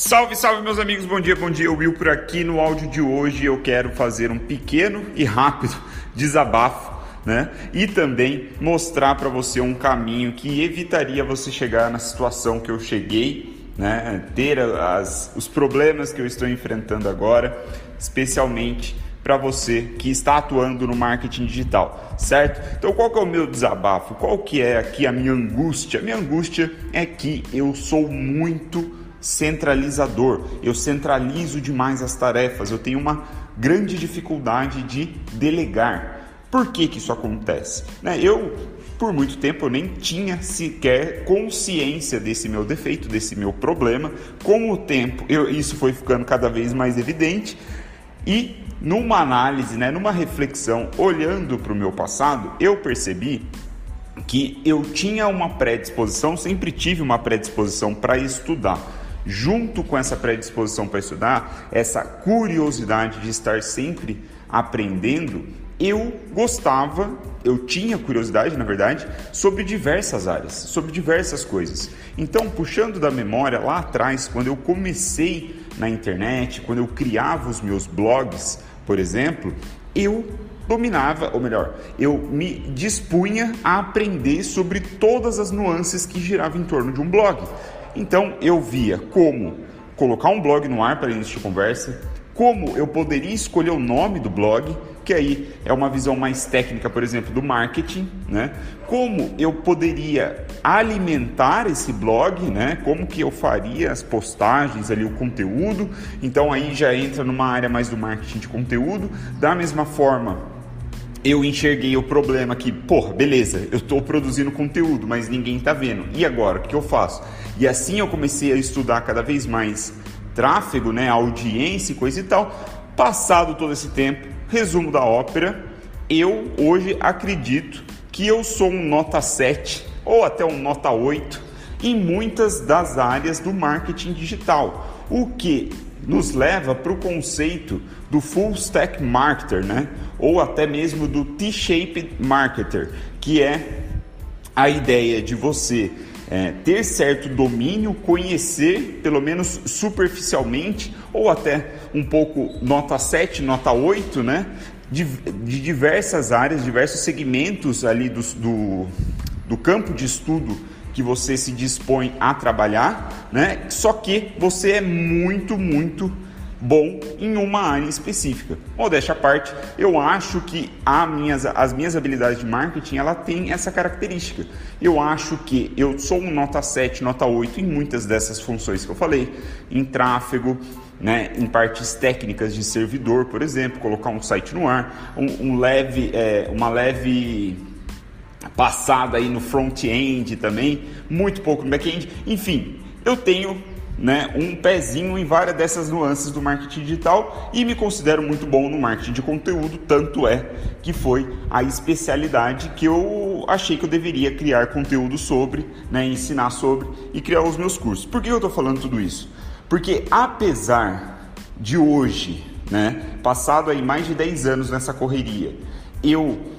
Salve, salve meus amigos, bom dia, bom dia. Will por aqui no áudio de hoje eu quero fazer um pequeno e rápido desabafo, né? E também mostrar para você um caminho que evitaria você chegar na situação que eu cheguei, né? Ter as, os problemas que eu estou enfrentando agora, especialmente para você que está atuando no marketing digital, certo? Então qual que é o meu desabafo? Qual que é aqui a minha angústia? A minha angústia é que eu sou muito centralizador. Eu centralizo demais as tarefas. Eu tenho uma grande dificuldade de delegar. Por que, que isso acontece? Né? Eu, por muito tempo, eu nem tinha sequer consciência desse meu defeito, desse meu problema. Com o tempo, eu, isso foi ficando cada vez mais evidente. E numa análise, né, numa reflexão, olhando para o meu passado, eu percebi que eu tinha uma predisposição, sempre tive uma predisposição para estudar junto com essa predisposição para estudar, essa curiosidade de estar sempre aprendendo, eu gostava, eu tinha curiosidade, na verdade, sobre diversas áreas, sobre diversas coisas. Então, puxando da memória lá atrás, quando eu comecei na internet, quando eu criava os meus blogs, por exemplo, eu dominava, ou melhor, eu me dispunha a aprender sobre todas as nuances que giravam em torno de um blog. Então eu via como colocar um blog no ar para início de conversa, como eu poderia escolher o nome do blog, que aí é uma visão mais técnica, por exemplo, do marketing, né? Como eu poderia alimentar esse blog, né? Como que eu faria as postagens ali, o conteúdo. Então aí já entra numa área mais do marketing de conteúdo. Da mesma forma, eu enxerguei o problema que, porra, beleza, eu estou produzindo conteúdo, mas ninguém está vendo. E agora, o que eu faço? E assim eu comecei a estudar cada vez mais tráfego, né, audiência e coisa e tal. Passado todo esse tempo, resumo da ópera, eu hoje acredito que eu sou um nota 7 ou até um nota 8 em muitas das áreas do marketing digital. O que nos leva para o conceito do full stack marketer, né? Ou até mesmo do T-shaped marketer, que é a ideia de você é, ter certo domínio, conhecer, pelo menos superficialmente, ou até um pouco nota 7, nota 8, né? De, de diversas áreas, diversos segmentos ali do, do, do campo de estudo que você se dispõe a trabalhar, né? Só que você é muito, muito bom em uma área específica. Modéstia à parte, eu acho que minhas, as minhas habilidades de marketing ela tem essa característica. Eu acho que eu sou um nota 7, nota 8 em muitas dessas funções que eu falei, em tráfego, né, em partes técnicas de servidor, por exemplo, colocar um site no ar, um, um leve, é, uma leve passada aí no front-end também, muito pouco no back-end, enfim, eu tenho né, um pezinho em várias dessas nuances do marketing digital e me considero muito bom no marketing de conteúdo, tanto é que foi a especialidade que eu achei que eu deveria criar conteúdo sobre, né, ensinar sobre e criar os meus cursos. Por que eu estou falando tudo isso? Porque apesar de hoje, né, passado aí mais de 10 anos nessa correria, eu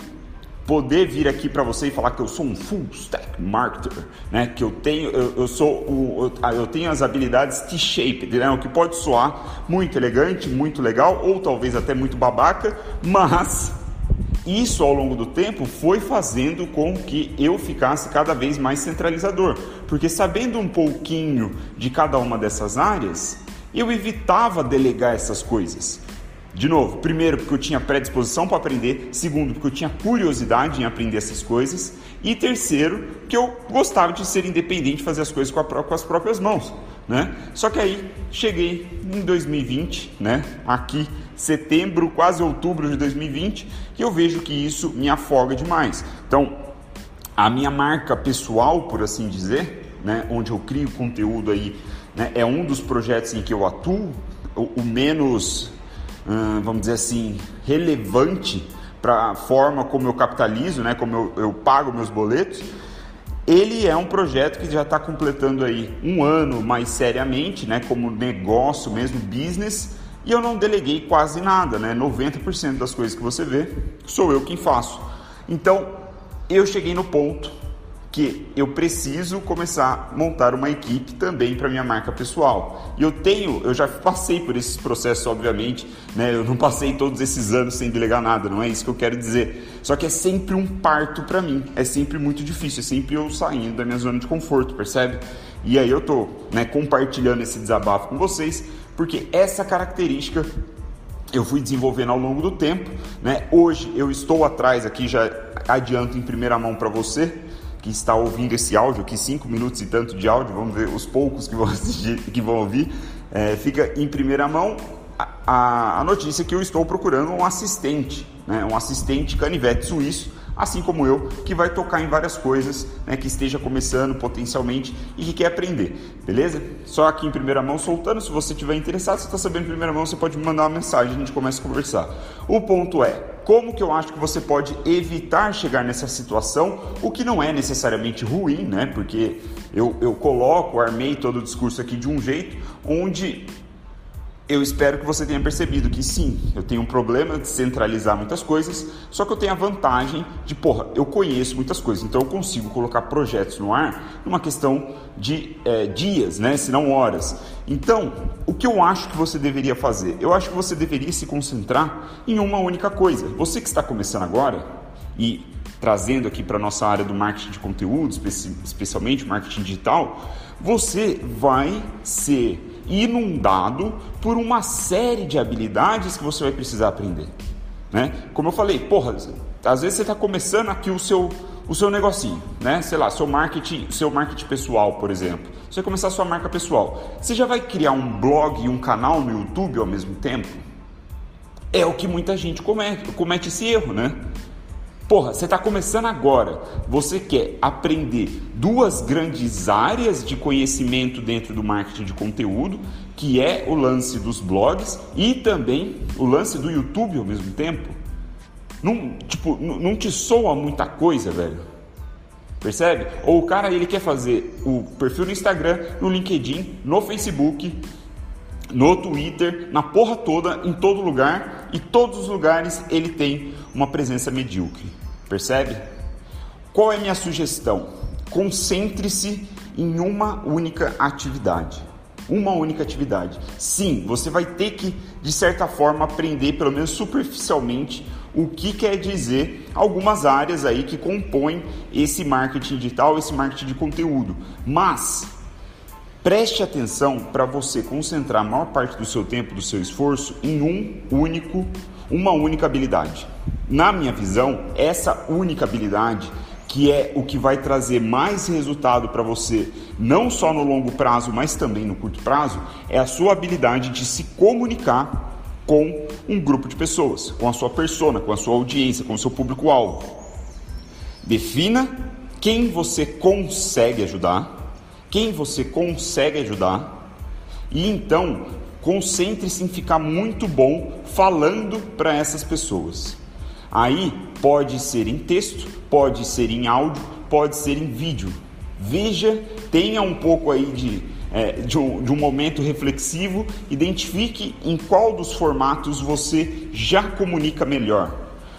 poder vir aqui para você e falar que eu sou um full stack marketer, né? Que eu tenho, eu, eu sou o, eu tenho as habilidades T-shaped, né? O que pode soar muito elegante, muito legal ou talvez até muito babaca, mas isso ao longo do tempo foi fazendo com que eu ficasse cada vez mais centralizador, porque sabendo um pouquinho de cada uma dessas áreas, eu evitava delegar essas coisas. De novo, primeiro porque eu tinha predisposição para aprender, segundo porque eu tinha curiosidade em aprender essas coisas e terceiro que eu gostava de ser independente, fazer as coisas com, a, com as próprias mãos, né? Só que aí cheguei em 2020, né? Aqui setembro, quase outubro de 2020, e eu vejo que isso me afoga demais. Então, a minha marca pessoal, por assim dizer, né, onde eu crio conteúdo aí, né, é um dos projetos em que eu atuo, o, o menos vamos dizer assim, relevante para a forma como eu capitalizo, né, como eu, eu pago meus boletos, ele é um projeto que já está completando aí um ano mais seriamente, né, como negócio mesmo, business, e eu não deleguei quase nada, né, 90% das coisas que você vê sou eu quem faço. Então, eu cheguei no ponto que eu preciso começar a montar uma equipe também para minha marca pessoal. E eu tenho, eu já passei por esses processos, obviamente, né? Eu não passei todos esses anos sem delegar nada, não é isso que eu quero dizer. Só que é sempre um parto para mim, é sempre muito difícil, é sempre eu saindo da minha zona de conforto, percebe? E aí eu tô, né, compartilhando esse desabafo com vocês, porque essa característica eu fui desenvolvendo ao longo do tempo, né? Hoje eu estou atrás aqui já adianto em primeira mão para você que está ouvindo esse áudio aqui, cinco minutos e tanto de áudio, vamos ver os poucos que vão assistir, que vão ouvir, é, fica em primeira mão. A, a, notícia que eu estou procurando um assistente, né, um assistente canivete suíço, assim como eu, que vai tocar em várias coisas, né, que esteja começando potencialmente e que quer aprender, beleza? Só aqui em primeira mão soltando, se você estiver interessado, se está sabendo em primeira mão, você pode me mandar uma mensagem, a gente começa a conversar. O ponto é, como que eu acho que você pode evitar chegar nessa situação, o que não é necessariamente ruim, né? Porque eu, eu coloco, armei todo o discurso aqui de um jeito onde eu espero que você tenha percebido que sim, eu tenho um problema de centralizar muitas coisas, só que eu tenho a vantagem de, porra, eu conheço muitas coisas, então eu consigo colocar projetos no ar numa questão de é, dias, né, se não horas. Então, o que eu acho que você deveria fazer? Eu acho que você deveria se concentrar em uma única coisa. Você que está começando agora e trazendo aqui para nossa área do marketing de conteúdo, especialmente marketing digital, você vai ser inundado por uma série de habilidades que você vai precisar aprender. Né? Como eu falei, porra, às vezes você está começando aqui o seu, o seu negocinho, né? Sei lá, seu marketing, seu marketing pessoal, por exemplo. Você vai começar a sua marca pessoal. Você já vai criar um blog e um canal no YouTube ao mesmo tempo? É o que muita gente comete, comete esse erro, né? Porra, você está começando agora, você quer aprender duas grandes áreas de conhecimento dentro do marketing de conteúdo, que é o lance dos blogs e também o lance do YouTube ao mesmo tempo. Não, tipo, não te soa muita coisa, velho. Percebe? Ou o cara ele quer fazer o perfil no Instagram, no LinkedIn, no Facebook, no Twitter, na porra toda, em todo lugar, e todos os lugares ele tem uma presença medíocre. Percebe? Qual é minha sugestão? Concentre-se em uma única atividade. Uma única atividade. Sim, você vai ter que, de certa forma, aprender, pelo menos superficialmente, o que quer dizer algumas áreas aí que compõem esse marketing digital, esse marketing de conteúdo. Mas preste atenção para você concentrar a maior parte do seu tempo, do seu esforço em um único, uma única habilidade. Na minha visão, essa única habilidade que é o que vai trazer mais resultado para você, não só no longo prazo, mas também no curto prazo, é a sua habilidade de se comunicar com um grupo de pessoas, com a sua persona, com a sua audiência, com o seu público-alvo. Defina quem você consegue ajudar, quem você consegue ajudar, e então concentre-se em ficar muito bom falando para essas pessoas. Aí pode ser em texto, pode ser em áudio, pode ser em vídeo. Veja, tenha um pouco aí de, é, de, um, de um momento reflexivo, identifique em qual dos formatos você já comunica melhor.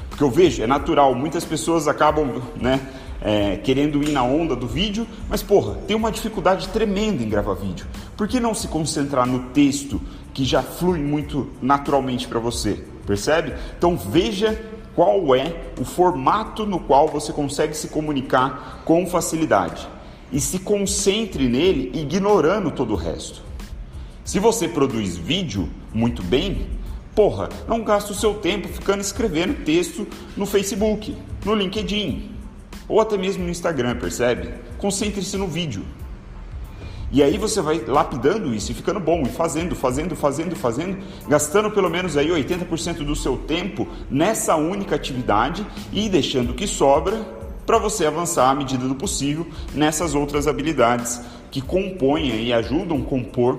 Porque eu vejo, é natural, muitas pessoas acabam né, é, querendo ir na onda do vídeo, mas porra, tem uma dificuldade tremenda em gravar vídeo. Por que não se concentrar no texto que já flui muito naturalmente para você? Percebe? Então veja qual é o formato no qual você consegue se comunicar com facilidade e se concentre nele, ignorando todo o resto. Se você produz vídeo muito bem, porra, não gaste o seu tempo ficando escrevendo texto no Facebook, no LinkedIn ou até mesmo no Instagram, percebe? Concentre-se no vídeo. E aí você vai lapidando isso e ficando bom, e fazendo, fazendo, fazendo, fazendo, gastando pelo menos aí 80% do seu tempo nessa única atividade e deixando o que sobra para você avançar à medida do possível nessas outras habilidades que compõem e ajudam a compor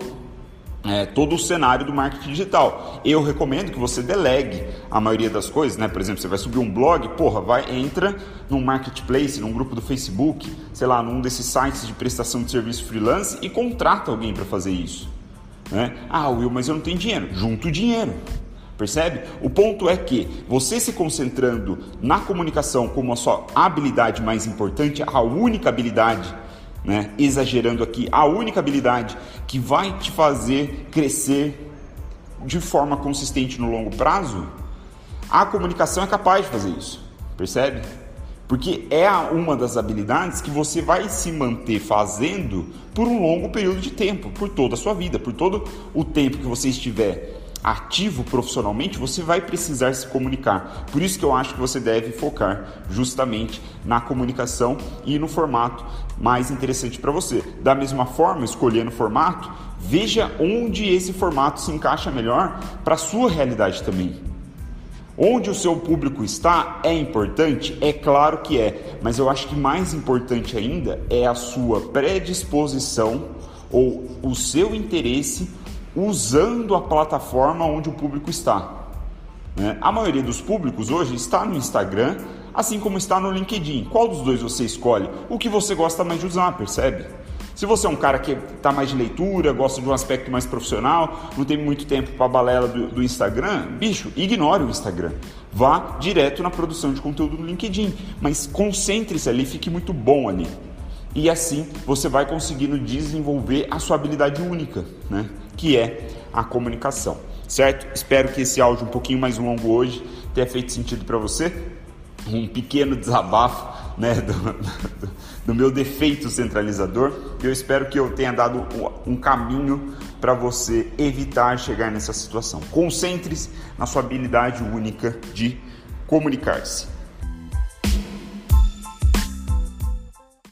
é, todo o cenário do marketing digital. Eu recomendo que você delegue a maioria das coisas, né? Por exemplo, você vai subir um blog, porra, vai entra num marketplace, num grupo do Facebook, sei lá, num desses sites de prestação de serviço freelance e contrata alguém para fazer isso. Né? Ah, Will, mas eu não tenho dinheiro. Junto o dinheiro. Percebe? O ponto é que você se concentrando na comunicação como a sua habilidade mais importante, a única habilidade, né, exagerando aqui, a única habilidade que vai te fazer crescer de forma consistente no longo prazo, a comunicação é capaz de fazer isso. Percebe? Porque é uma das habilidades que você vai se manter fazendo por um longo período de tempo, por toda a sua vida, por todo o tempo que você estiver ativo profissionalmente, você vai precisar se comunicar. Por isso que eu acho que você deve focar justamente na comunicação e no formato mais interessante para você. Da mesma forma, escolhendo o formato, veja onde esse formato se encaixa melhor para a sua realidade também. Onde o seu público está é importante? É claro que é, mas eu acho que mais importante ainda é a sua predisposição ou o seu interesse usando a plataforma onde o público está. Né? A maioria dos públicos hoje está no Instagram, assim como está no LinkedIn. Qual dos dois você escolhe? O que você gosta mais de usar, percebe? Se você é um cara que está mais de leitura, gosta de um aspecto mais profissional, não tem muito tempo para a balela do, do, Instagram, bicho, ignore o Instagram. Vá direto na produção de conteúdo no LinkedIn, mas concentre-se ali, fique muito bom ali. E assim você vai conseguindo desenvolver a sua habilidade única, né? que é a comunicação. Certo? Espero que esse áudio um pouquinho mais longo hoje tenha feito sentido para você. Um pequeno desabafo né, do, do, do, meu defeito centralizador. Eu espero que eu tenha dado um caminho para você evitar chegar nessa situação. Concentre-se na sua habilidade única de comunicar-se.